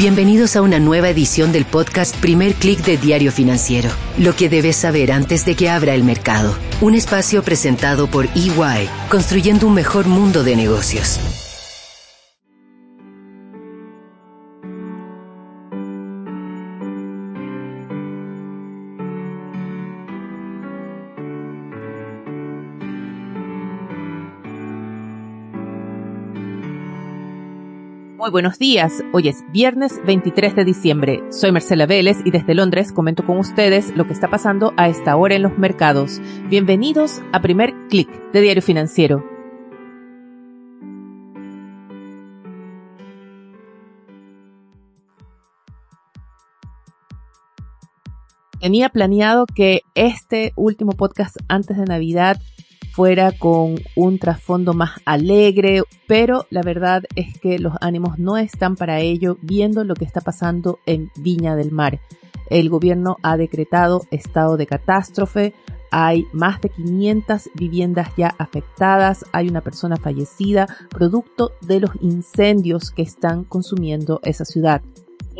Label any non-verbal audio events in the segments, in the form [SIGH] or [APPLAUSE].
Bienvenidos a una nueva edición del podcast Primer Click de Diario Financiero. Lo que debes saber antes de que abra el mercado. Un espacio presentado por EY, construyendo un mejor mundo de negocios. Buenos días, hoy es viernes 23 de diciembre. Soy Marcela Vélez y desde Londres comento con ustedes lo que está pasando a esta hora en los mercados. Bienvenidos a Primer Click de Diario Financiero. Tenía planeado que este último podcast antes de Navidad fuera con un trasfondo más alegre, pero la verdad es que los ánimos no están para ello viendo lo que está pasando en Viña del Mar. El gobierno ha decretado estado de catástrofe, hay más de 500 viviendas ya afectadas, hay una persona fallecida producto de los incendios que están consumiendo esa ciudad.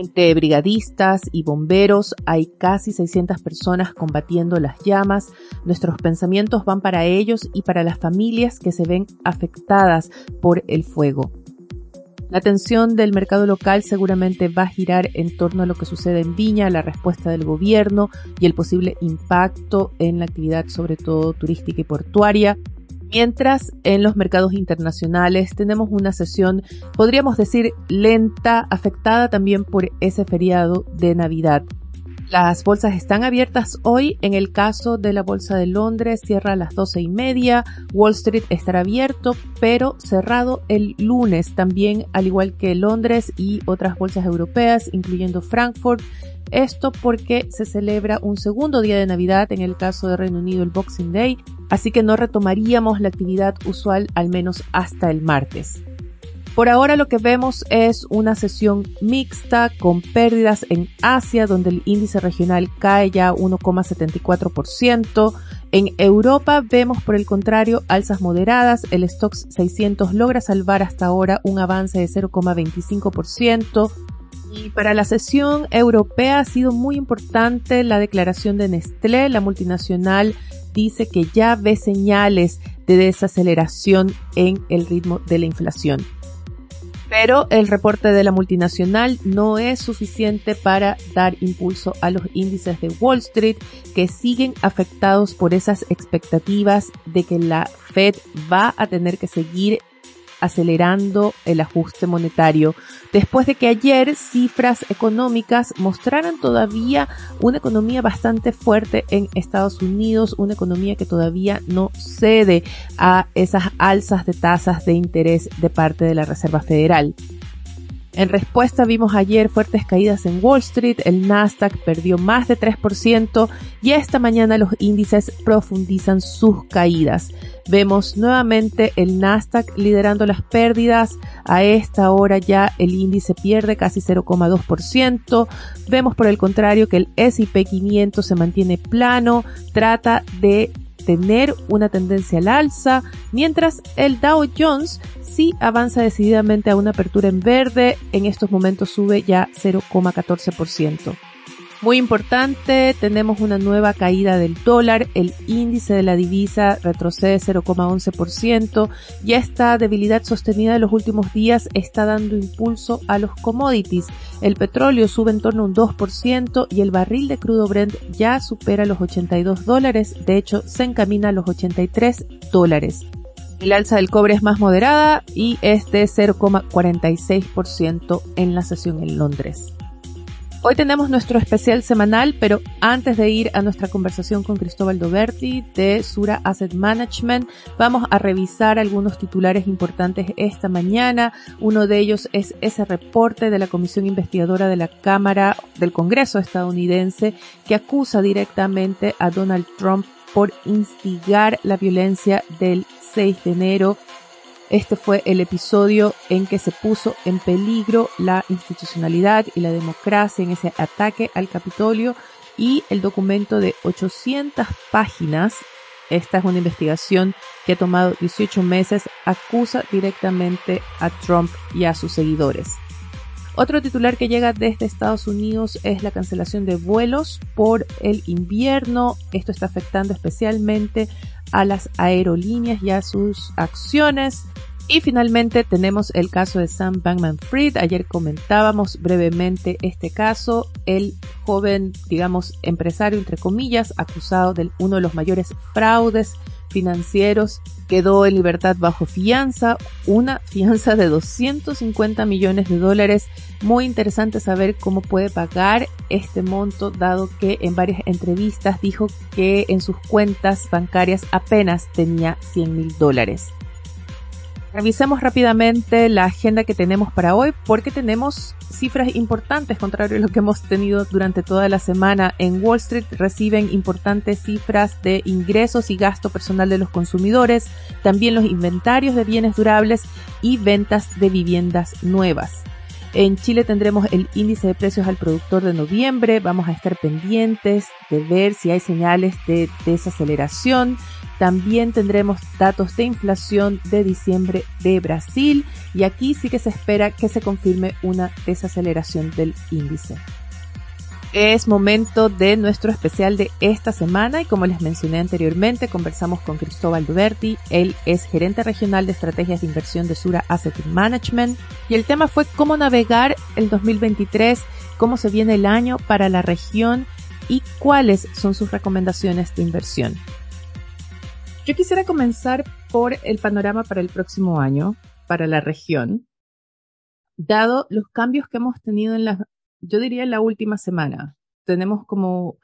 Entre brigadistas y bomberos hay casi 600 personas combatiendo las llamas. Nuestros pensamientos van para ellos y para las familias que se ven afectadas por el fuego. La atención del mercado local seguramente va a girar en torno a lo que sucede en Viña, la respuesta del gobierno y el posible impacto en la actividad sobre todo turística y portuaria. Mientras en los mercados internacionales tenemos una sesión, podríamos decir, lenta, afectada también por ese feriado de Navidad. Las bolsas están abiertas hoy. En el caso de la bolsa de Londres, cierra a las doce y media. Wall Street estará abierto, pero cerrado el lunes, también al igual que Londres y otras bolsas europeas, incluyendo Frankfurt. Esto porque se celebra un segundo día de Navidad, en el caso de Reino Unido el Boxing Day, así que no retomaríamos la actividad usual al menos hasta el martes. Por ahora lo que vemos es una sesión mixta con pérdidas en Asia donde el índice regional cae ya 1,74%. En Europa vemos por el contrario alzas moderadas. El Stoxx 600 logra salvar hasta ahora un avance de 0,25%. Y para la sesión europea ha sido muy importante la declaración de Nestlé, la multinacional dice que ya ve señales de desaceleración en el ritmo de la inflación. Pero el reporte de la multinacional no es suficiente para dar impulso a los índices de Wall Street que siguen afectados por esas expectativas de que la Fed va a tener que seguir acelerando el ajuste monetario, después de que ayer cifras económicas mostraran todavía una economía bastante fuerte en Estados Unidos, una economía que todavía no cede a esas alzas de tasas de interés de parte de la Reserva Federal. En respuesta vimos ayer fuertes caídas en Wall Street, el Nasdaq perdió más de 3% y esta mañana los índices profundizan sus caídas. Vemos nuevamente el Nasdaq liderando las pérdidas. A esta hora ya el índice pierde casi 0,2%. Vemos por el contrario que el S&P 500 se mantiene plano, trata de tener una tendencia al alza, mientras el Dow Jones sí avanza decididamente a una apertura en verde, en estos momentos sube ya 0,14%. Muy importante, tenemos una nueva caída del dólar, el índice de la divisa retrocede 0,11% y esta debilidad sostenida en los últimos días está dando impulso a los commodities. El petróleo sube en torno a un 2% y el barril de crudo Brent ya supera los 82 dólares, de hecho se encamina a los 83 dólares. El alza del cobre es más moderada y es de 0,46% en la sesión en Londres. Hoy tenemos nuestro especial semanal, pero antes de ir a nuestra conversación con Cristóbal Doberti de Sura Asset Management, vamos a revisar algunos titulares importantes esta mañana. Uno de ellos es ese reporte de la Comisión Investigadora de la Cámara del Congreso estadounidense que acusa directamente a Donald Trump por instigar la violencia del 6 de enero este fue el episodio en que se puso en peligro la institucionalidad y la democracia en ese ataque al Capitolio y el documento de 800 páginas, esta es una investigación que ha tomado 18 meses, acusa directamente a Trump y a sus seguidores. Otro titular que llega desde Estados Unidos es la cancelación de vuelos por el invierno. Esto está afectando especialmente a las aerolíneas y a sus acciones. Y finalmente tenemos el caso de Sam Bankman Fried. Ayer comentábamos brevemente este caso. El joven, digamos, empresario, entre comillas, acusado de uno de los mayores fraudes financieros, quedó en libertad bajo fianza, una fianza de 250 millones de dólares. Muy interesante saber cómo puede pagar este monto, dado que en varias entrevistas dijo que en sus cuentas bancarias apenas tenía 100 mil dólares. Revisemos rápidamente la agenda que tenemos para hoy porque tenemos cifras importantes, contrario a lo que hemos tenido durante toda la semana. En Wall Street reciben importantes cifras de ingresos y gasto personal de los consumidores, también los inventarios de bienes durables y ventas de viviendas nuevas. En Chile tendremos el índice de precios al productor de noviembre. Vamos a estar pendientes de ver si hay señales de desaceleración. También tendremos datos de inflación de diciembre de Brasil y aquí sí que se espera que se confirme una desaceleración del índice. Es momento de nuestro especial de esta semana y como les mencioné anteriormente, conversamos con Cristóbal Duberti. Él es gerente regional de estrategias de inversión de Sura Asset Management y el tema fue cómo navegar el 2023, cómo se viene el año para la región y cuáles son sus recomendaciones de inversión. Yo quisiera comenzar por el panorama para el próximo año, para la región, dado los cambios que hemos tenido en la, yo diría en la última semana. Tenemos como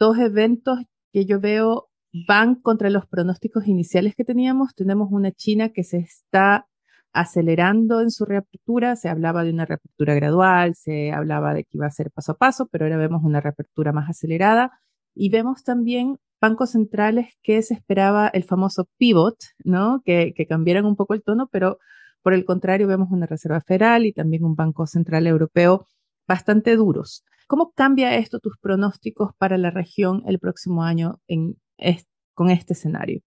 dos eventos que yo veo van contra los pronósticos iniciales que teníamos. Tenemos una China que se está acelerando en su reapertura. Se hablaba de una reapertura gradual, se hablaba de que iba a ser paso a paso, pero ahora vemos una reapertura más acelerada. Y vemos también bancos centrales que se esperaba el famoso pivot, ¿no? Que, que cambiaran un poco el tono, pero por el contrario vemos una Reserva Federal y también un Banco Central Europeo bastante duros. ¿Cómo cambia esto tus pronósticos para la región el próximo año con este escenario?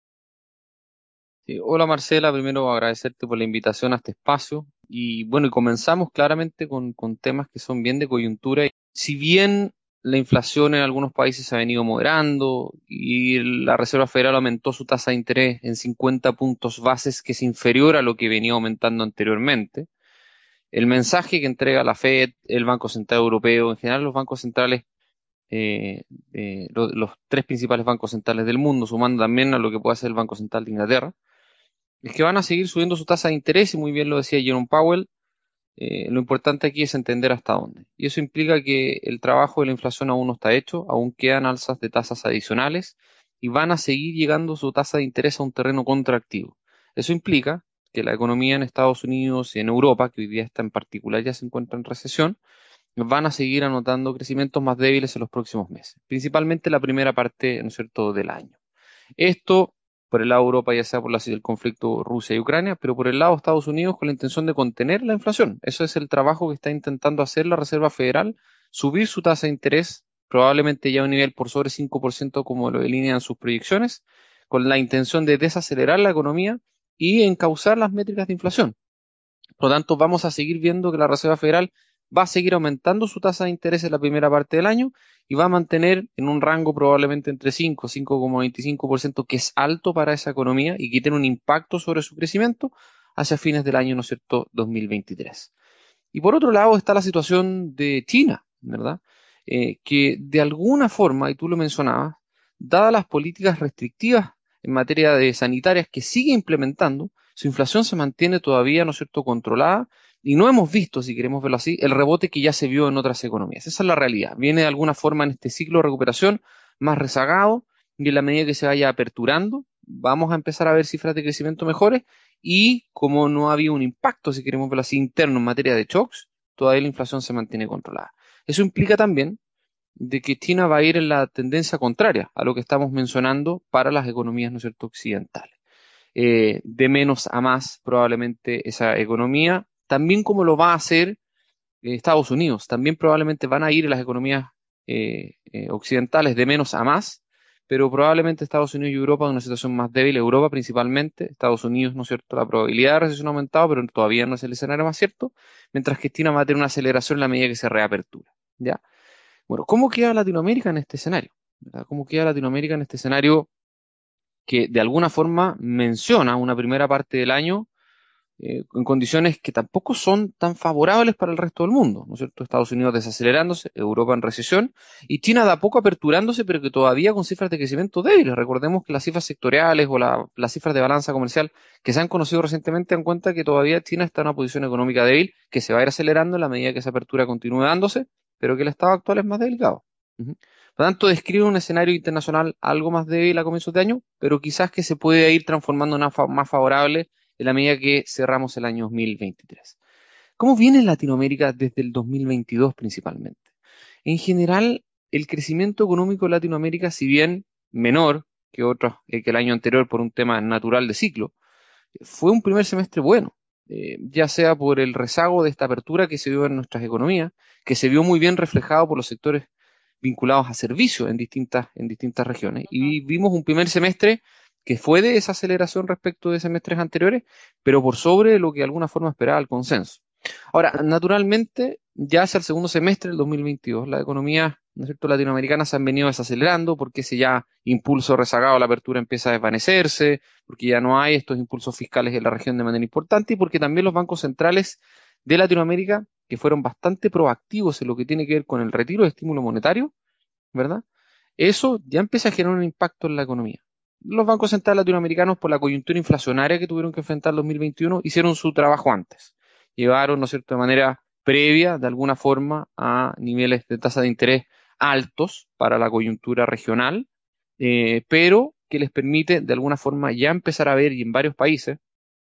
hola Marcela, primero agradecerte por la invitación a este espacio y bueno, y comenzamos claramente con, con temas que son bien de coyuntura. Si bien la inflación en algunos países se ha venido moderando y la Reserva Federal aumentó su tasa de interés en 50 puntos bases, que es inferior a lo que venía aumentando anteriormente. El mensaje que entrega la Fed, el Banco Central Europeo, en general los bancos centrales, eh, eh, los tres principales bancos centrales del mundo, sumando también a lo que puede hacer el Banco Central de Inglaterra, es que van a seguir subiendo su tasa de interés, y muy bien lo decía Jerome Powell, eh, lo importante aquí es entender hasta dónde. Y eso implica que el trabajo de la inflación aún no está hecho, aún quedan alzas de tasas adicionales y van a seguir llegando su tasa de interés a un terreno contractivo. Eso implica que la economía en Estados Unidos y en Europa, que hoy día está en particular ya se encuentra en recesión, van a seguir anotando crecimientos más débiles en los próximos meses, principalmente la primera parte, ¿no es cierto?, del año. Esto por el lado de Europa, ya sea por la, el conflicto Rusia y Ucrania, pero por el lado de Estados Unidos con la intención de contener la inflación. Eso es el trabajo que está intentando hacer la Reserva Federal, subir su tasa de interés, probablemente ya a un nivel por sobre 5% como lo delinean sus proyecciones, con la intención de desacelerar la economía y encauzar las métricas de inflación. Por lo tanto, vamos a seguir viendo que la Reserva Federal va a seguir aumentando su tasa de interés en la primera parte del año y va a mantener en un rango probablemente entre 5 y 5,25%, que es alto para esa economía y que tiene un impacto sobre su crecimiento hacia fines del año, ¿no es cierto?, 2023. Y por otro lado está la situación de China, ¿verdad? Eh, que de alguna forma, y tú lo mencionabas, dadas las políticas restrictivas en materia de sanitarias que sigue implementando, su inflación se mantiene todavía, ¿no es cierto?, controlada y no hemos visto, si queremos verlo así, el rebote que ya se vio en otras economías. Esa es la realidad. Viene de alguna forma en este ciclo de recuperación más rezagado y en la medida que se vaya aperturando, vamos a empezar a ver cifras de crecimiento mejores y como no había un impacto, si queremos verlo así, interno en materia de shocks, todavía la inflación se mantiene controlada. Eso implica también de que China va a ir en la tendencia contraria a lo que estamos mencionando para las economías, ¿no occidentales. Eh, de menos a más probablemente esa economía también como lo va a hacer eh, Estados Unidos. También probablemente van a ir las economías eh, eh, occidentales de menos a más, pero probablemente Estados Unidos y Europa en una situación más débil, Europa principalmente, Estados Unidos, ¿no es cierto? La probabilidad de recesión ha aumentado, pero todavía no es el escenario más cierto, mientras que China va a tener una aceleración en la medida que se reapertura, ¿ya? Bueno, ¿cómo queda Latinoamérica en este escenario? ¿Cómo queda Latinoamérica en este escenario que de alguna forma menciona una primera parte del año eh, en condiciones que tampoco son tan favorables para el resto del mundo, ¿no es cierto? Estados Unidos desacelerándose, Europa en recesión y China de a poco aperturándose, pero que todavía con cifras de crecimiento débiles. Recordemos que las cifras sectoriales o las cifras de balanza comercial que se han conocido recientemente dan cuenta que todavía China está en una posición económica débil que se va a ir acelerando en la medida que esa apertura continúe dándose, pero que el estado actual es más delicado. Por lo tanto, describe un escenario internacional algo más débil a comienzos de año, pero quizás que se puede ir transformando en una más favorable en la medida que cerramos el año 2023. ¿Cómo viene Latinoamérica desde el 2022 principalmente? En general, el crecimiento económico de Latinoamérica, si bien menor que otros, eh, que el año anterior por un tema natural de ciclo, fue un primer semestre bueno, eh, ya sea por el rezago de esta apertura que se dio en nuestras economías, que se vio muy bien reflejado por los sectores vinculados a servicios en distintas, en distintas regiones. Y vimos un primer semestre que fue de esa aceleración respecto de semestres anteriores, pero por sobre lo que de alguna forma esperaba el consenso. Ahora, naturalmente, ya hacia el segundo semestre del 2022, la economía ¿no es cierto? latinoamericanas se han venido desacelerando porque ese ya impulso rezagado a la apertura empieza a desvanecerse, porque ya no hay estos impulsos fiscales en la región de manera importante y porque también los bancos centrales de Latinoamérica, que fueron bastante proactivos en lo que tiene que ver con el retiro de estímulo monetario, ¿verdad? Eso ya empieza a generar un impacto en la economía los bancos centrales latinoamericanos, por la coyuntura inflacionaria que tuvieron que enfrentar en 2021, hicieron su trabajo antes. Llevaron, ¿no es cierto?, de manera previa, de alguna forma, a niveles de tasa de interés altos para la coyuntura regional, eh, pero que les permite, de alguna forma, ya empezar a ver, y en varios países,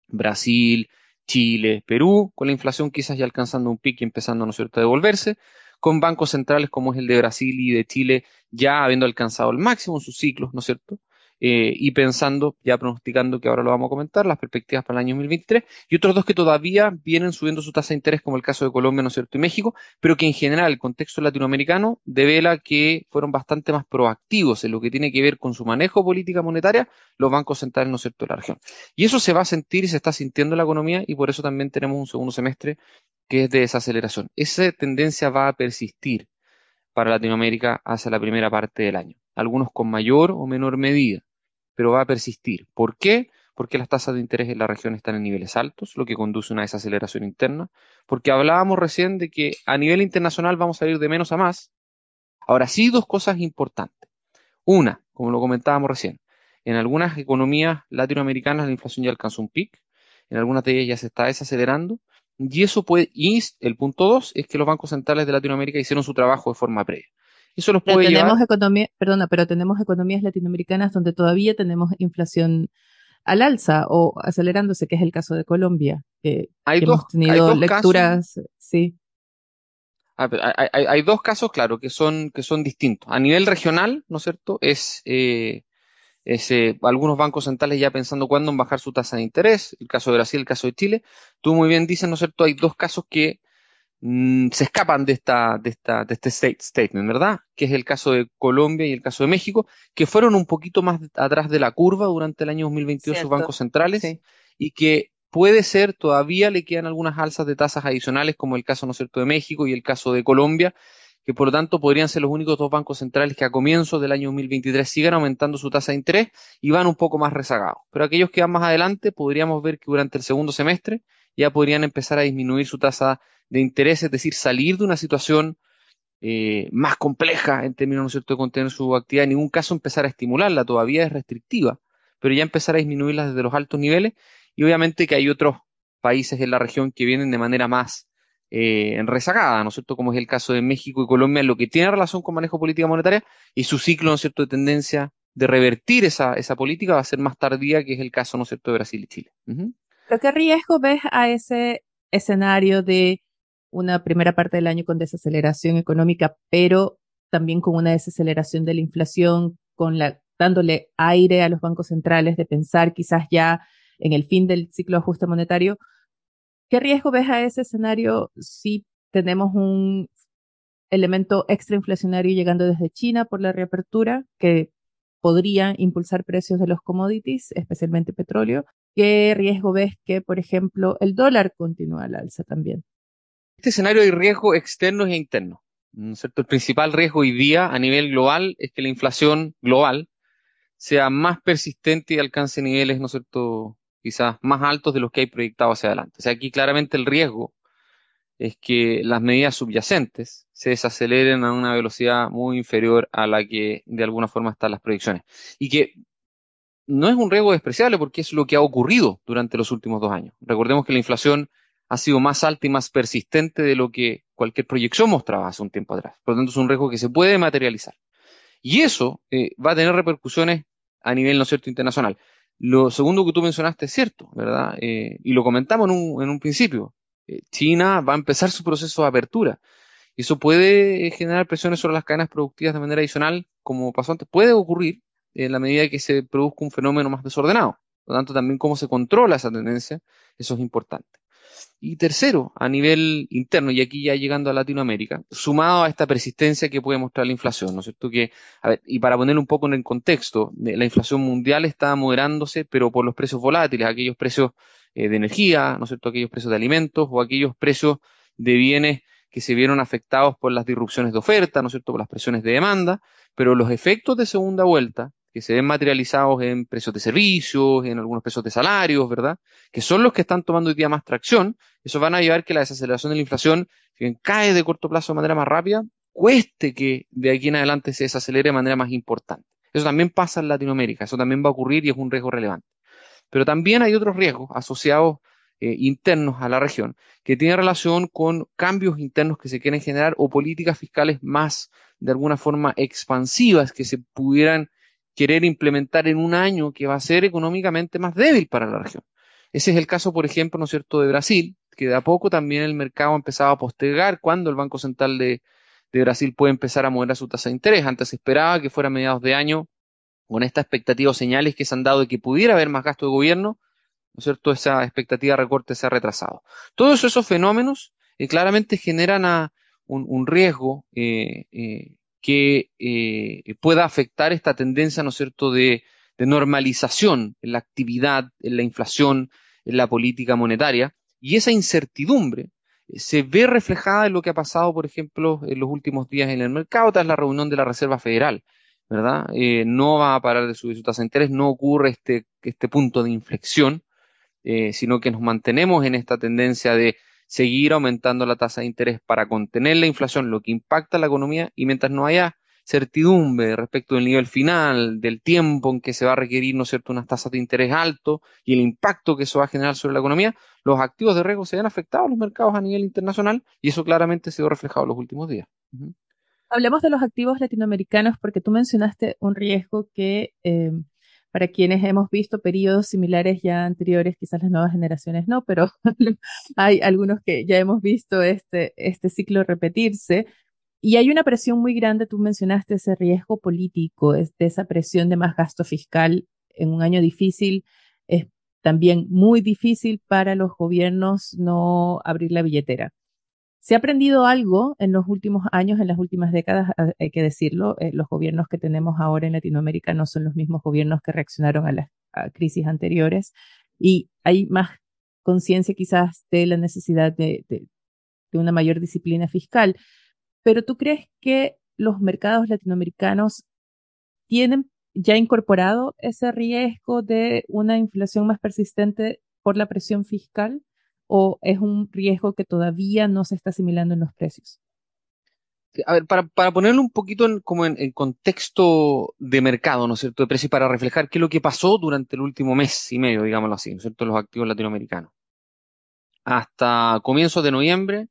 Brasil, Chile, Perú, con la inflación quizás ya alcanzando un pico y empezando, ¿no es cierto?, a devolverse, con bancos centrales como es el de Brasil y de Chile ya habiendo alcanzado el máximo en sus ciclos, ¿no es cierto?, eh, y pensando, ya pronosticando que ahora lo vamos a comentar, las perspectivas para el año 2023, y otros dos que todavía vienen subiendo su tasa de interés, como el caso de Colombia, ¿no es cierto?, y México, pero que en general el contexto latinoamericano devela que fueron bastante más proactivos en lo que tiene que ver con su manejo política monetaria los bancos centrales, ¿no es cierto?, de la región. Y eso se va a sentir y se está sintiendo en la economía, y por eso también tenemos un segundo semestre que es de desaceleración. Esa tendencia va a persistir para Latinoamérica hacia la primera parte del año, algunos con mayor o menor medida pero va a persistir. ¿Por qué? Porque las tasas de interés en la región están en niveles altos, lo que conduce a una desaceleración interna. Porque hablábamos recién de que a nivel internacional vamos a ir de menos a más. Ahora sí, dos cosas importantes. Una, como lo comentábamos recién, en algunas economías latinoamericanas la inflación ya alcanzó un pic, en algunas de ellas ya se está desacelerando, y eso puede, y el punto dos es que los bancos centrales de Latinoamérica hicieron su trabajo de forma previa. Eso puede tenemos Economía, perdona, pero tenemos economías latinoamericanas donde todavía tenemos inflación al alza o acelerándose, que es el caso de Colombia. hay dos, hemos tenido lecturas, sí. Ah, hay, dos casos, claro, que son, que son distintos. A nivel regional, ¿no es cierto? Es, eh, eh, algunos bancos centrales ya pensando cuándo en bajar su tasa de interés, el caso de Brasil, el caso de Chile. Tú muy bien dices, ¿no es cierto? Hay dos casos que Mm, se escapan de, esta, de, esta, de este state statement, ¿verdad? Que es el caso de Colombia y el caso de México, que fueron un poquito más atrás de la curva durante el año 2022 sus bancos centrales y que puede ser, todavía le quedan algunas alzas de tasas adicionales, como el caso, ¿no es cierto?, de México y el caso de Colombia, que por lo tanto podrían ser los únicos dos bancos centrales que a comienzos del año 2023 sigan aumentando su tasa de interés y van un poco más rezagados. Pero aquellos que van más adelante, podríamos ver que durante el segundo semestre ya podrían empezar a disminuir su tasa de interés, es decir, salir de una situación eh, más compleja en términos ¿no de contener su actividad, en ningún caso empezar a estimularla, todavía es restrictiva, pero ya empezar a disminuirla desde los altos niveles y obviamente que hay otros países en la región que vienen de manera más eh, rezagada, ¿no es cierto? Como es el caso de México y Colombia, en lo que tiene relación con manejo política monetaria y su ciclo, ¿no es cierto?, de tendencia de revertir esa, esa política va a ser más tardía, que es el caso, ¿no es cierto?, de Brasil y Chile. qué riesgo ves a ese escenario de una primera parte del año con desaceleración económica, pero también con una desaceleración de la inflación, con dándole aire a los bancos centrales de pensar quizás ya en el fin del ciclo de ajuste monetario. ¿Qué riesgo ves a ese escenario si tenemos un elemento extrainflacionario llegando desde China por la reapertura, que podría impulsar precios de los commodities, especialmente petróleo. ¿Qué riesgo ves que, por ejemplo, el dólar continúe al alza también? Este escenario hay riesgos externos e internos. El principal riesgo hoy día a nivel global es que la inflación global sea más persistente y alcance niveles, ¿no es cierto?, quizás más altos de los que hay proyectado hacia adelante. O sea, aquí claramente el riesgo es que las medidas subyacentes se desaceleren a una velocidad muy inferior a la que de alguna forma están las proyecciones. Y que no es un riesgo despreciable porque es lo que ha ocurrido durante los últimos dos años. Recordemos que la inflación ha sido más alta y más persistente de lo que cualquier proyección mostraba hace un tiempo atrás. Por lo tanto, es un riesgo que se puede materializar. Y eso eh, va a tener repercusiones a nivel, ¿no cierto?, internacional. Lo segundo que tú mencionaste es cierto, ¿verdad? Eh, y lo comentamos en un, en un principio. Eh, China va a empezar su proceso de apertura. Eso puede generar presiones sobre las cadenas productivas de manera adicional, como pasó antes. Puede ocurrir en la medida que se produzca un fenómeno más desordenado. Por lo tanto, también cómo se controla esa tendencia, eso es importante. Y tercero, a nivel interno, y aquí ya llegando a Latinoamérica, sumado a esta persistencia que puede mostrar la inflación, ¿no es cierto? Que, y para poner un poco en el contexto, la inflación mundial está moderándose, pero por los precios volátiles, aquellos precios eh, de energía, ¿no es cierto? Aquellos precios de alimentos o aquellos precios de bienes que se vieron afectados por las disrupciones de oferta, ¿no es cierto? Por las presiones de demanda, pero los efectos de segunda vuelta, que se ven materializados en precios de servicios, en algunos precios de salarios, ¿verdad? Que son los que están tomando hoy día más tracción. Eso van a llevar que la desaceleración de la inflación, si cae de corto plazo de manera más rápida, cueste que de aquí en adelante se desacelere de manera más importante. Eso también pasa en Latinoamérica, eso también va a ocurrir y es un riesgo relevante. Pero también hay otros riesgos asociados eh, internos a la región que tienen relación con cambios internos que se quieren generar o políticas fiscales más de alguna forma expansivas que se pudieran querer implementar en un año que va a ser económicamente más débil para la región. Ese es el caso, por ejemplo, ¿no es cierto?, de Brasil, que de a poco también el mercado empezaba a postergar cuando el Banco Central de, Brasil puede empezar a mover su tasa de interés. Antes se esperaba que fuera a mediados de año, con esta expectativa o señales que se han dado de que pudiera haber más gasto de gobierno, ¿no es cierto?, esa expectativa de recorte se ha retrasado. Todos esos fenómenos eh, claramente generan un, riesgo eh, eh, que eh, pueda afectar esta tendencia, ¿no es cierto?, de, normalización en la actividad, en la inflación, en la política monetaria. Y esa incertidumbre eh, se ve reflejada en lo que ha pasado, por ejemplo, en los últimos días en el mercado tras la reunión de la Reserva Federal, ¿verdad? Eh, no va a parar de subir su tasa de interés, no ocurre este, este punto de inflexión, sino que nos mantenemos en esta tendencia de seguir aumentando la tasa de interés para contener la inflación, lo que impacta la economía, y mientras no haya certidumbre respecto del nivel final, del tiempo en que se va a requerir, ¿no cierto?, unas tasas de interés alto y el impacto que eso va a generar sobre la economía, los activos de riesgo se ven afectados los mercados a nivel internacional y eso claramente se ha reflejado en los últimos días. Hablemos de los activos latinoamericanos porque tú mencionaste un riesgo que eh, para quienes hemos visto periodos similares ya anteriores, quizás las nuevas generaciones no, pero [LAUGHS] hay algunos que ya hemos visto este, este ciclo repetirse. Y hay una presión muy grande, tú mencionaste ese riesgo político, de esa presión de más gasto fiscal en un año difícil. Es también muy difícil para los gobiernos no abrir la billetera. Se ha aprendido algo en los últimos años, en las últimas décadas, hay que decirlo. Eh, los gobiernos que tenemos ahora en Latinoamérica no son los mismos gobiernos que reaccionaron a las crisis anteriores y hay más conciencia quizás de la necesidad de, una mayor disciplina fiscal. Pero tú crees que los mercados latinoamericanos tienen ya incorporado ese riesgo de una inflación más persistente por la presión fiscal? O es un riesgo que todavía no se está asimilando en los precios? A ver, para, para ponerlo un poquito en, como en, contexto de mercado, ¿no es cierto?, de precio, y para reflejar qué es lo que pasó durante el último mes y medio, digámoslo así, ¿no es cierto?, los activos latinoamericanos. Hasta comienzos de noviembre,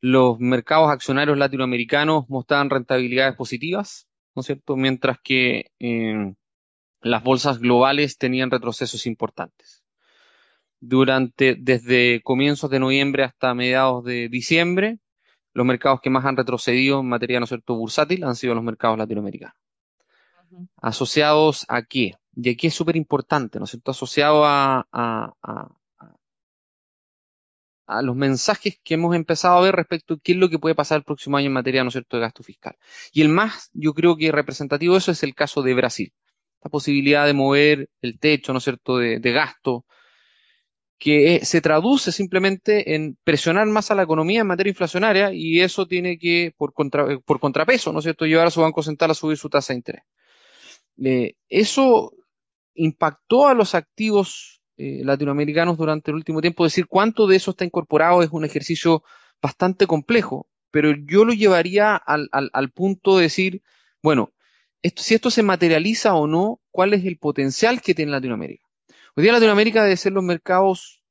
los mercados accionarios latinoamericanos mostraban rentabilidades positivas, ¿no es cierto?, mientras que eh, las bolsas globales tenían retrocesos importantes durante desde comienzos de noviembre hasta mediados de diciembre, los mercados que más han retrocedido en materia, ¿no es cierto?, bursátil han sido los mercados latinoamericanos. ¿Asociados a qué? Y aquí es súper importante, ¿no es cierto?, asociado a, a los mensajes que hemos empezado a ver respecto a qué es lo que puede pasar el próximo año en materia, ¿no cierto?, de gasto fiscal. Y el más, yo creo que representativo de eso es el caso de Brasil. La posibilidad de mover el techo, ¿no es cierto?, de, gasto, que se traduce simplemente en presionar más a la economía en materia inflacionaria y eso tiene que, por, contrapeso, ¿no es cierto?, llevar a su Banco Central a subir su tasa de interés. Eh, eso impactó a los activos eh, latinoamericanos durante el último tiempo. Decir cuánto de eso está incorporado es un ejercicio bastante complejo, pero yo lo llevaría al, punto de decir, bueno, esto, si esto se materializa o no, cuál es el potencial que tiene Latinoamérica. Hoy día Latinoamérica debe ser los mercados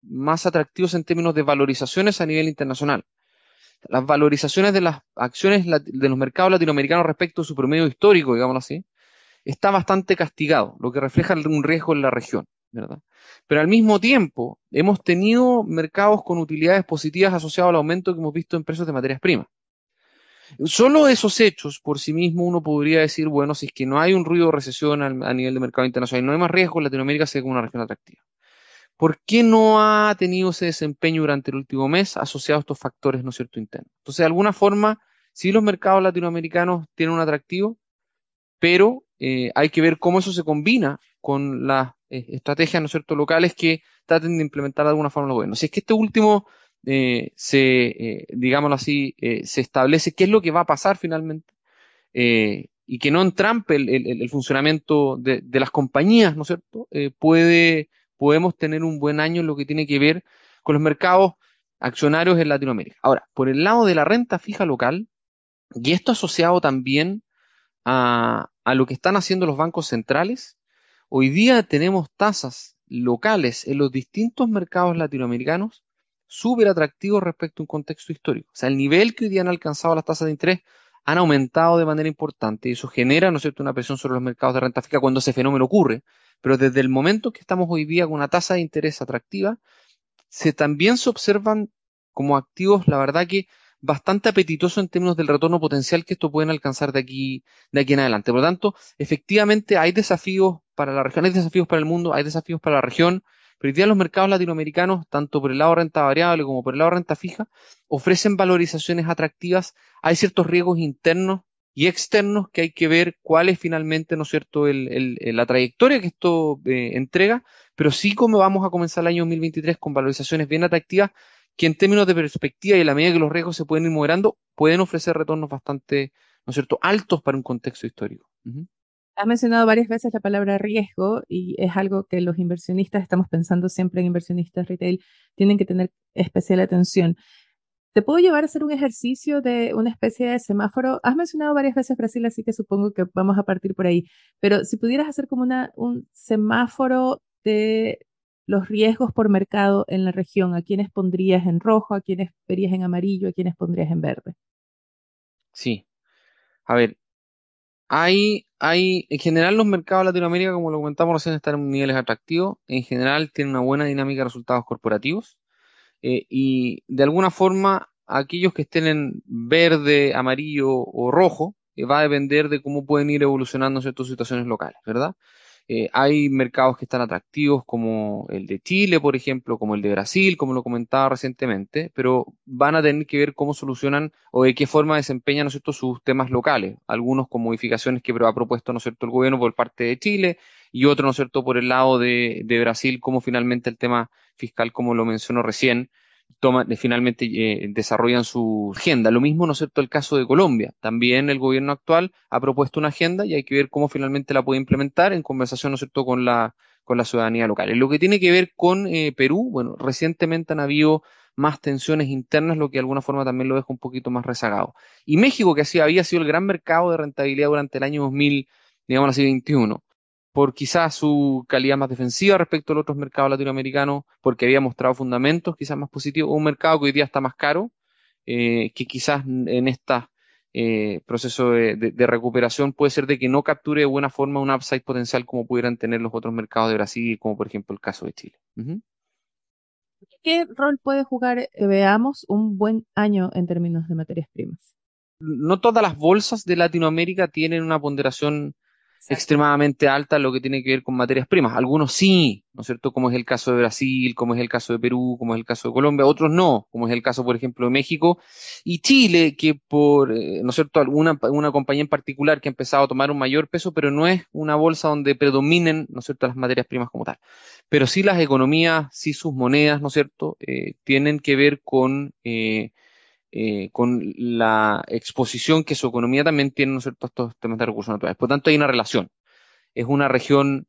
más atractivos en términos de valorizaciones a nivel internacional. Las valorizaciones de las acciones de los mercados latinoamericanos respecto a su promedio histórico, digámoslo así, está bastante castigado, lo que refleja un riesgo en la región. ¿verdad? Pero al mismo tiempo, hemos tenido mercados con utilidades positivas asociados al aumento que hemos visto en precios de materias primas. Solo esos hechos por sí mismo uno podría decir, bueno, si es que no hay un ruido de recesión a nivel de mercado internacional no hay más riesgo, Latinoamérica se como una región atractiva. ¿Por qué no ha tenido ese desempeño durante el último mes asociado a estos factores, ¿no cierto?, internos. Entonces, de alguna forma, sí los mercados latinoamericanos tienen un atractivo, pero eh, hay que ver cómo eso se combina con las eh, estrategias, ¿no es cierto?, locales que traten de implementar de alguna forma lo bueno. Si es que este último eh, se, eh, digámoslo así, se establece qué es lo que va a pasar finalmente y que no entrampe el, funcionamiento de, las compañías, ¿no es cierto?, puede, podemos tener un buen año en lo que tiene que ver con los mercados accionarios en Latinoamérica. Ahora, por el lado de la renta fija local, y esto asociado también a lo que están haciendo los bancos centrales, Hoy día tenemos tasas locales en los distintos mercados latinoamericanos súper atractivos respecto a un contexto histórico. O sea, el nivel que hoy día han alcanzado las tasas de interés han aumentado de manera importante y eso genera, ¿no es cierto?, una presión sobre los mercados de renta fija cuando ese fenómeno ocurre. Pero desde el momento que estamos hoy día con una tasa de interés atractiva, se también se observan como activos, la verdad que bastante apetitoso en términos del retorno potencial que esto pueden alcanzar de aquí, de aquí en adelante. Por lo tanto, efectivamente hay desafíos para la región, hay desafíos para el mundo, hay desafíos para la región, pero hoy día los mercados latinoamericanos, tanto por el lado de renta variable como por el lado de renta fija, ofrecen valorizaciones atractivas. Hay ciertos riesgos internos y externos que hay que ver cuál es finalmente, ¿no es cierto?, la trayectoria que esto eh, entrega, pero sí como vamos a comenzar el año 2023 con valorizaciones bien atractivas que en términos de perspectiva y a la medida que los riesgos se pueden ir moderando, pueden ofrecer retornos bastante, ¿no es cierto?, altos para un contexto histórico. Has mencionado varias veces la palabra riesgo y es algo que los inversionistas, estamos pensando siempre en inversionistas retail, tienen que tener especial atención. ¿Te puedo llevar a hacer un ejercicio de una especie de semáforo? Has mencionado varias veces Brasil, así que supongo que vamos a partir por ahí. Pero si pudieras hacer como una, un semáforo de los riesgos por mercado en la región, a quiénes pondrías en rojo, a quiénes verías en amarillo, a quiénes pondrías en verde. Sí. A ver, hay, hay, en general los mercados de Latinoamérica, como lo comentamos recién, están en niveles atractivos. En general tienen una buena dinámica de resultados corporativos. Eh, y de alguna forma, aquellos que estén en verde, amarillo o rojo, eh, va a depender de cómo pueden ir evolucionando ciertas situaciones locales, ¿verdad? Eh, hay mercados que están atractivos como el de Chile, por ejemplo, como el de Brasil, como lo comentaba recientemente, pero van a tener que ver cómo solucionan o de qué forma desempeñan ¿no sus temas locales, algunos con modificaciones que ha propuesto ¿no cierto? el gobierno por parte de Chile y otros ¿no cierto? por el lado de, de Brasil, como finalmente el tema fiscal, como lo mencionó recién, eh, finalmente eh, desarrollan su agenda. Lo mismo, ¿no es cierto?, el caso de Colombia. También el gobierno actual ha propuesto una agenda y hay que ver cómo finalmente la puede implementar en conversación, ¿no es cierto?, con la, con la ciudadanía local. Lo que tiene que ver con eh, Perú, bueno, recientemente han habido más tensiones internas, lo que de alguna forma también lo deja un poquito más rezagado. Y México, que así había sido el gran mercado de rentabilidad durante el año 2000, digamos así, 21 por quizás su calidad más defensiva respecto a los otros mercados latinoamericanos, porque había mostrado fundamentos quizás más positivos, un mercado que hoy día está más caro, eh, que quizás en este proceso de, recuperación puede ser de que no capture de buena forma un upside potencial como pudieran tener los otros mercados de Brasil, como por ejemplo el caso de Chile. ¿Qué rol puede jugar que veamos un buen año en términos de materias primas? No todas las bolsas de Latinoamérica tienen una ponderación extremadamente alta lo que tiene que ver con materias primas. Algunos sí, ¿no es cierto? Como es el caso de Brasil, como es el caso de Perú, como es el caso de Colombia, otros no, como es el caso, por ejemplo, de México y Chile, que por, eh, ¿no es cierto?, alguna una compañía en particular que ha empezado a tomar un mayor peso, pero no es una bolsa donde predominen, ¿no es cierto?, las materias primas como tal. Pero sí las economías, sí sus monedas, ¿no es cierto?, eh, tienen que ver con... Eh, eh, con la exposición que su economía también tiene, ¿no es cierto?, estos temas de recursos naturales. Por tanto, hay una relación. Es una región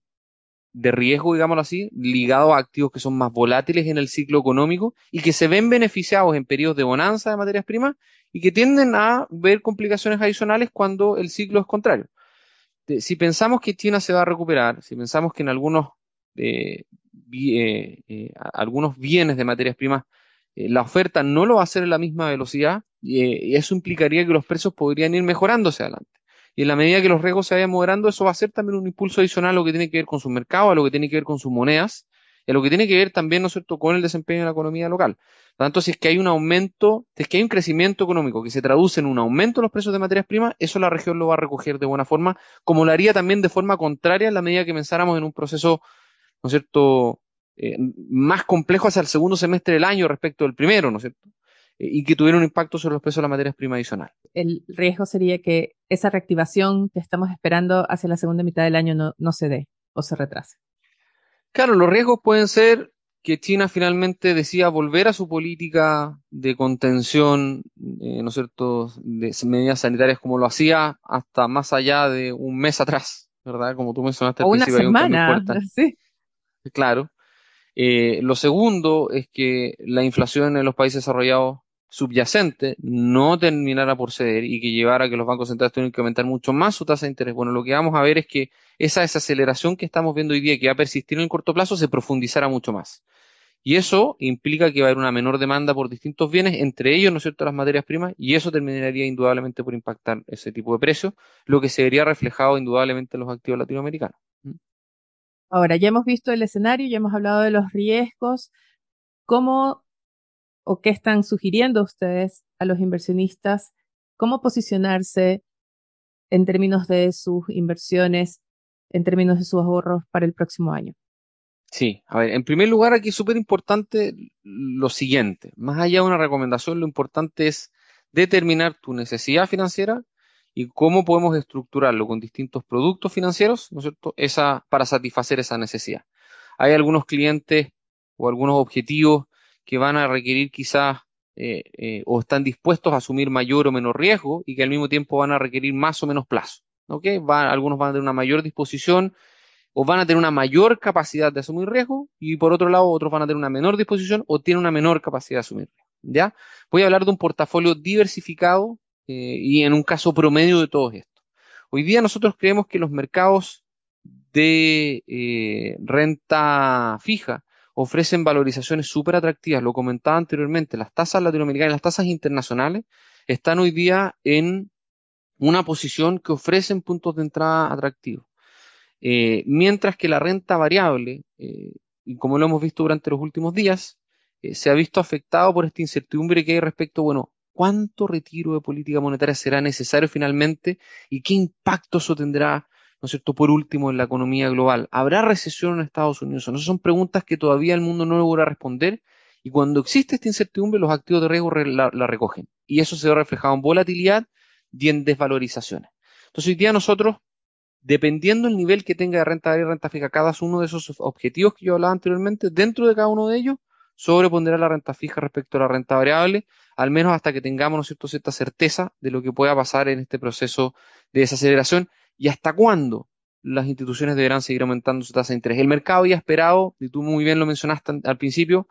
de riesgo, digámoslo así, ligado a activos que son más volátiles en el ciclo económico y que se ven beneficiados en periodos de bonanza de materias primas y que tienden a ver complicaciones adicionales cuando el ciclo es contrario. Si pensamos que China se va a recuperar, si pensamos que en algunos, eh, eh, algunos bienes de materias primas la oferta no lo va a hacer en la misma velocidad y, eso implicaría que los precios podrían ir mejorándose adelante. Y en la medida que los riesgos se vayan moderando, eso va a ser también un impulso adicional a lo que tiene que ver con su mercado, a lo que tiene que ver con sus monedas, y a lo que tiene que ver también, ¿no es cierto?, con el desempeño de la economía local. Tanto, si es que hay un aumento, si es que hay un crecimiento económico que se traduce en un aumento de los precios de materias primas, eso la región lo va a recoger de buena forma, como lo haría también de forma contraria en la medida que pensáramos en un proceso, ¿no es cierto?, eh, más complejo hacia el segundo semestre del año respecto del primero, ¿no es cierto? Eh, y que tuviera un impacto sobre los precios de las materias primas adicionales. El riesgo sería que esa reactivación que estamos esperando hacia la segunda mitad del año no, no se dé o se retrase. Claro, los riesgos pueden ser que China finalmente decida volver a su política de contención, eh, ¿no es cierto?, de medidas sanitarias como lo hacía hasta más allá de un mes atrás, ¿verdad? Como tú mencionaste al o una semana, [LAUGHS] sí. Claro. Eh, lo segundo es que la inflación en los países desarrollados subyacente no terminara por ceder y que llevara a que los bancos centrales tengan que aumentar mucho más su tasa de interés. Bueno, lo que vamos a ver es que esa desaceleración que estamos viendo hoy día, que va a persistir en el corto plazo, se profundizará mucho más. Y eso implica que va a haber una menor demanda por distintos bienes, entre ellos, ¿no es cierto?, las materias primas, y eso terminaría indudablemente por impactar ese tipo de precios, lo que se vería reflejado indudablemente en los activos latinoamericanos. Ahora, ya hemos visto el escenario, ya hemos hablado de los riesgos. ¿Cómo o qué están sugiriendo ustedes a los inversionistas? ¿Cómo posicionarse en términos de sus inversiones, en términos de sus ahorros para el próximo año? Sí, a ver, en primer lugar aquí es súper importante lo siguiente. Más allá de una recomendación, lo importante es determinar tu necesidad financiera y cómo podemos estructurarlo con distintos productos financieros, ¿no es cierto?, esa, para satisfacer esa necesidad. Hay algunos clientes o algunos objetivos que van a requerir quizás eh, eh, o están dispuestos a asumir mayor o menor riesgo y que al mismo tiempo van a requerir más o menos plazo. ¿ok? algunos van a tener una mayor disposición o van a tener una mayor capacidad de asumir riesgo y por otro lado otros van a tener una menor disposición o tienen una menor capacidad de asumir riesgo. ¿ya? Voy a hablar de un portafolio diversificado eh, y en un caso promedio de todo esto. Hoy día nosotros creemos que los mercados de eh, renta fija ofrecen valorizaciones súper atractivas. Lo comentaba anteriormente, las tasas latinoamericanas y las tasas internacionales están hoy día en una posición que ofrecen puntos de entrada atractivos. Eh, mientras que la renta variable, y como lo hemos visto durante los últimos días, se ha visto afectado por esta incertidumbre que hay respecto, bueno, cuánto retiro de política monetaria será necesario finalmente y qué impacto eso tendrá, ¿no es cierto?, por último en la economía global. ¿Habrá recesión en Estados Unidos? No, son preguntas que todavía el mundo no logra responder y cuando existe esta incertidumbre los activos de riesgo la, recogen y eso se ve reflejado en volatilidad y en desvalorizaciones. Entonces hoy día nosotros dependiendo del nivel que tenga de renta y renta fija cada uno de esos objetivos que yo hablaba anteriormente, dentro de cada uno de ellos, sobrepondrá la renta fija respecto a la renta variable, al menos hasta que tengamos ¿no cierto? cierta certeza de lo que pueda pasar en este proceso de desaceleración y hasta cuándo las instituciones deberán seguir aumentando su tasa de interés. El mercado había esperado, y tú muy bien lo mencionaste al principio,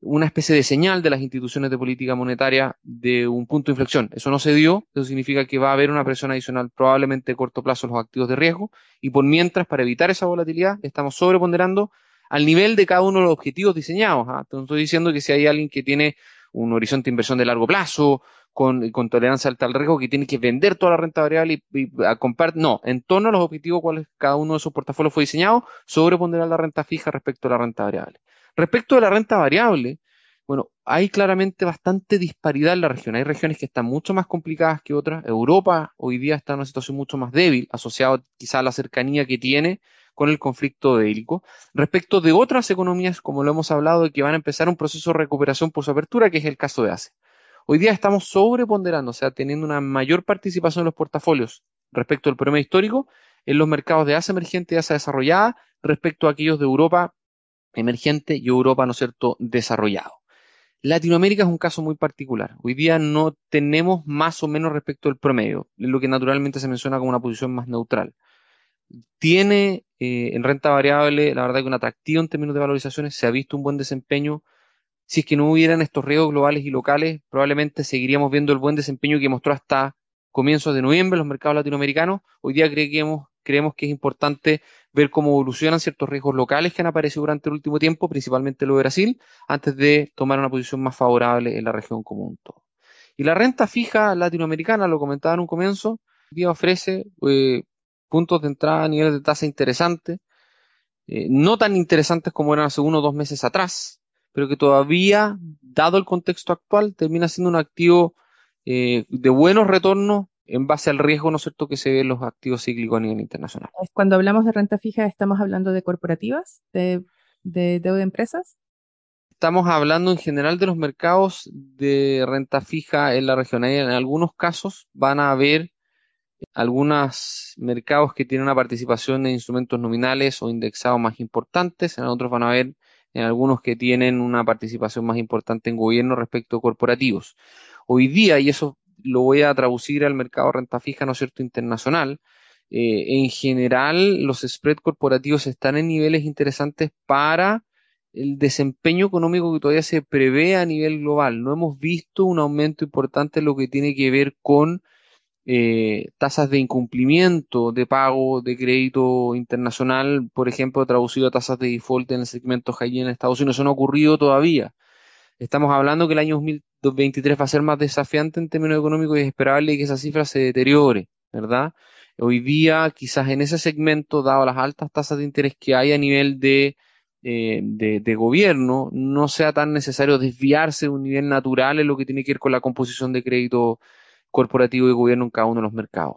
una especie de señal de las instituciones de política monetaria de un punto de inflexión. Eso no se dio, eso significa que va a haber una presión adicional probablemente a corto plazo en los activos de riesgo y por mientras, para evitar esa volatilidad, estamos sobreponderando al nivel de cada uno de los objetivos diseñados. ¿ah? estoy diciendo que si hay alguien que tiene un horizonte de inversión de largo plazo, con, con tolerancia al tal riesgo, que tiene que vender toda la renta variable y, a comprar, no, en torno a los objetivos cuales cada uno de esos portafolios fue diseñado, sobrepondrá la renta fija respecto a la renta variable. Respecto a la renta variable, Bueno, hay claramente bastante disparidad en la región. Hay regiones que están mucho más complicadas que otras. Europa hoy día está en una situación mucho más débil, asociado quizá a la cercanía que tiene con el conflicto bélico. Respecto de otras economías, como lo hemos hablado, que van a empezar un proceso de recuperación por su apertura, que es el caso de Asia. Hoy día estamos sobreponderando, o sea, teniendo una mayor participación en los portafolios respecto al promedio histórico en los mercados de Asia emergente y Asia desarrollada respecto a aquellos de Europa emergente y Europa, ¿no es cierto?, desarrollado. Latinoamérica es un caso muy particular. Hoy día no tenemos más o menos respecto al promedio, lo que naturalmente se menciona como una posición más neutral. Tiene eh, en renta variable, la verdad que un atractivo en términos de valorizaciones, se ha visto un buen desempeño. Si es que no hubieran estos riesgos globales y locales, probablemente seguiríamos viendo el buen desempeño que mostró hasta comienzos de noviembre los mercados latinoamericanos. Hoy día creemos, creemos que es importante ver cómo evolucionan ciertos riesgos locales que han aparecido durante el último tiempo, principalmente lo de Brasil, antes de tomar una posición más favorable en la región como todo. Y la renta fija latinoamericana, lo comentaba en un comienzo, hoy día ofrece eh, puntos de entrada a niveles de tasa interesantes, eh, no tan interesantes como eran hace uno o dos meses atrás, pero que todavía, dado el contexto actual, termina siendo un activo eh, de buenos retornos en base al riesgo, ¿no es cierto?, que se ve en los activos cíclicos a nivel internacional. Cuando hablamos de renta fija, ¿estamos hablando de corporativas, de, de deuda de empresas? Estamos hablando en general de los mercados de renta fija en la región. En algunos casos van a haber algunos mercados que tienen una participación en instrumentos nominales o indexados más importantes, en otros van a haber en algunos que tienen una participación más importante en gobierno respecto a corporativos. Hoy día, y eso lo voy a traducir al mercado renta fija, ¿no es cierto?, internacional, eh, en general los spreads corporativos están en niveles interesantes para el desempeño económico que todavía se prevé a nivel global. No hemos visto un aumento importante en lo que tiene que ver con eh, tasas de incumplimiento de pago de crédito internacional, por ejemplo, traducido a tasas de default en el segmento high en Estados Unidos. Eso no ha ocurrido todavía. Estamos hablando que el año 2023 va a ser más desafiante en términos económicos y es esperable que esa cifra se deteriore, ¿verdad? Hoy día, quizás en ese segmento, dado las altas tasas de interés que hay a nivel de, eh, de, de, gobierno, no sea tan necesario desviarse de un nivel natural en lo que tiene que ver con la composición de crédito corporativo y gobierno en cada uno de los mercados.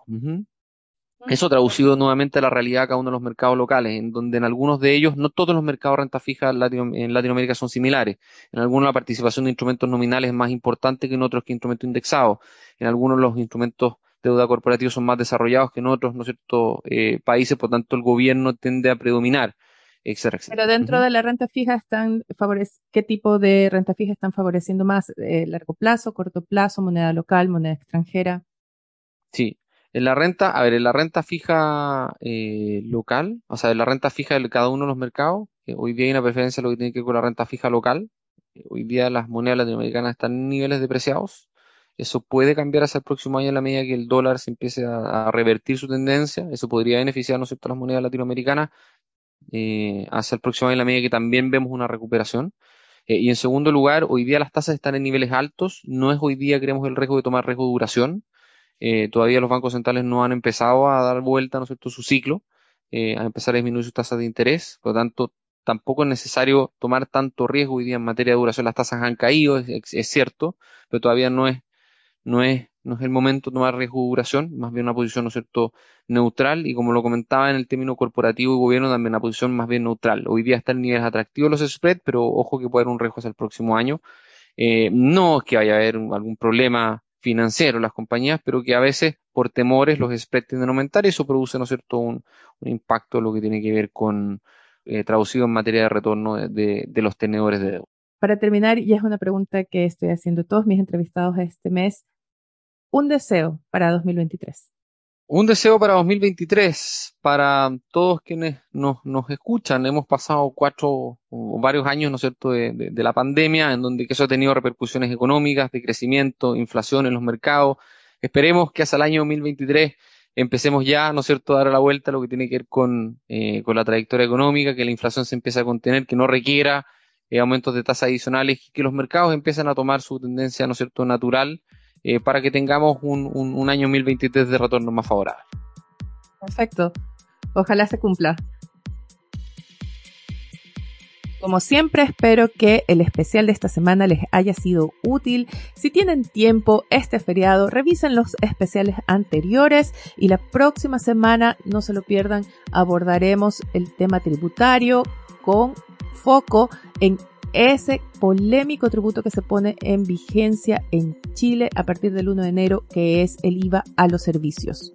Eso traducido nuevamente a la realidad de cada uno de los mercados locales, en donde en algunos de ellos, no todos los mercados de renta fija en Latinoamérica son similares. En algunos la participación de instrumentos nominales es más importante que en otros que instrumentos indexados. En algunos los instrumentos de deuda corporativa son más desarrollados que en otros, ¿no es cierto?, eh, países, por tanto el gobierno tiende a predominar. Pero dentro de la renta fija están ¿qué tipo de renta fija están favoreciendo más? Eh, ¿Largo plazo, corto plazo, moneda local, moneda extranjera? Sí, en la renta, a ver, en la renta fija eh, local, o sea, en la renta fija de cada uno de los mercados, eh, hoy día hay una preferencia lo que tiene que ver con la renta fija local. hoy día las monedas latinoamericanas están en niveles depreciados. Eso puede cambiar hacia el próximo año en la medida que el dólar se empiece a, revertir su tendencia. Eso podría beneficiar, ¿no las monedas latinoamericanas eh, hacia el próximo año en la medida que también vemos una recuperación. Eh, y en segundo lugar, hoy día las tasas están en niveles altos. No es hoy día, creemos, el riesgo de tomar riesgo de duración. Eh, todavía los bancos centrales no han empezado a dar vuelta, ¿no es cierto?, su ciclo, a empezar a disminuir sus tasas de interés. Por lo tanto, tampoco es necesario tomar tanto riesgo hoy día en materia de duración. Las tasas han caído, es, cierto, pero todavía no es, no es no es el momento de tomar duración, más bien una posición, ¿no es cierto?, neutral, y como lo comentaba en el término corporativo y gobierno, también una posición más bien neutral. Hoy día están en niveles atractivos los spreads, pero ojo que puede haber un riesgo hacia el próximo año. Eh, no es que vaya a haber algún problema financiero en las compañías, pero que a veces por temores los spreads tienden a aumentar y eso produce, ¿no es cierto?, un, impacto lo que tiene que ver con, eh, traducido en materia de retorno de, de los tenedores de deuda. Para terminar, y es una pregunta que estoy haciendo todos mis entrevistados este mes, un deseo para 2023. Un deseo para 2023, para todos quienes nos, escuchan. Hemos pasado cuatro o varios años, ¿no es cierto?, de, la pandemia, en donde eso ha tenido repercusiones económicas, de crecimiento, inflación en los mercados. Esperemos que hasta el año 2023 empecemos ya, ¿no es cierto?, a dar la vuelta lo que tiene que ver con, eh, con la trayectoria económica, que la inflación se empiece a contener, que no requiera eh, aumentos de tasas adicionales que los mercados empiecen a tomar su tendencia, ¿no es cierto?, natural eh, para que tengamos un, un, un año 2023 de retorno más favorable. Perfecto. Ojalá se cumpla. Como siempre, espero que el especial de esta semana les haya sido útil. Si tienen tiempo este feriado, revisen los especiales anteriores y la próxima semana, no se lo pierdan, abordaremos el tema tributario con foco en ese polémico tributo que se pone en vigencia en Chile a partir del 1 de enero, que es el IVA a los servicios.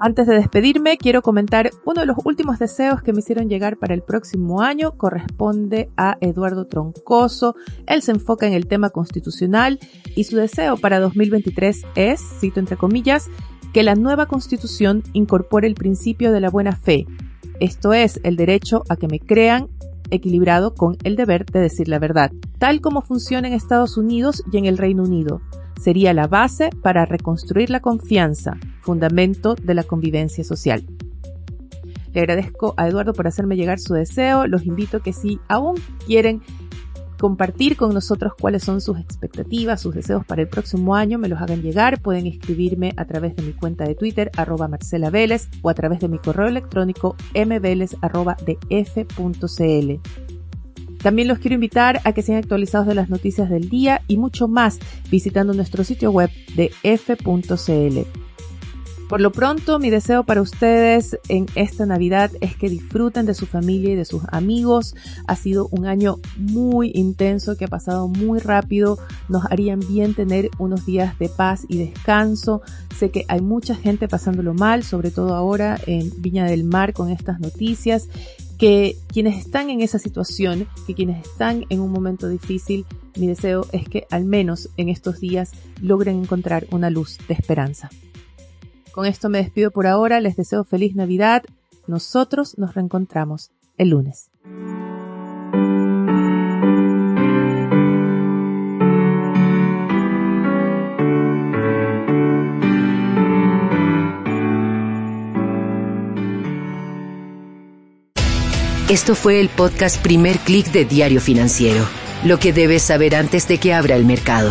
Antes de despedirme, quiero comentar uno de los últimos deseos que me hicieron llegar para el próximo año. Corresponde a Eduardo Troncoso. Él se enfoca en el tema constitucional y su deseo para 2023 es, cito entre comillas, que la nueva constitución incorpore el principio de la buena fe. Esto es, el derecho a que me crean equilibrado con el deber de decir la verdad, tal como funciona en Estados Unidos y en el Reino Unido sería la base para reconstruir la confianza, fundamento de la convivencia social. Le agradezco a Eduardo por hacerme llegar su deseo. Los invito que si aún quieren compartir con nosotros cuáles son sus expectativas, sus deseos para el próximo año, me los hagan llegar. Pueden escribirme a través de mi cuenta de Twitter, arroba Marcela Vélez, o a través de mi correo electrónico mveles arroba también los quiero invitar a que sean actualizados de las noticias del día y mucho más visitando nuestro sitio web de f.cl. Por lo pronto, mi deseo para ustedes en esta Navidad es que disfruten de su familia y de sus amigos. Ha sido un año muy intenso que ha pasado muy rápido. Nos harían bien tener unos días de paz y descanso. Sé que hay mucha gente pasándolo mal, sobre todo ahora en Viña del Mar con estas noticias que quienes están en esa situación, que quienes están en un momento difícil, mi deseo es que al menos en estos días logren encontrar una luz de esperanza. Con esto me despido por ahora, les deseo feliz Navidad, nosotros nos reencontramos el lunes. Esto fue el podcast Primer Click de Diario Financiero. Lo que debes saber antes de que abra el mercado.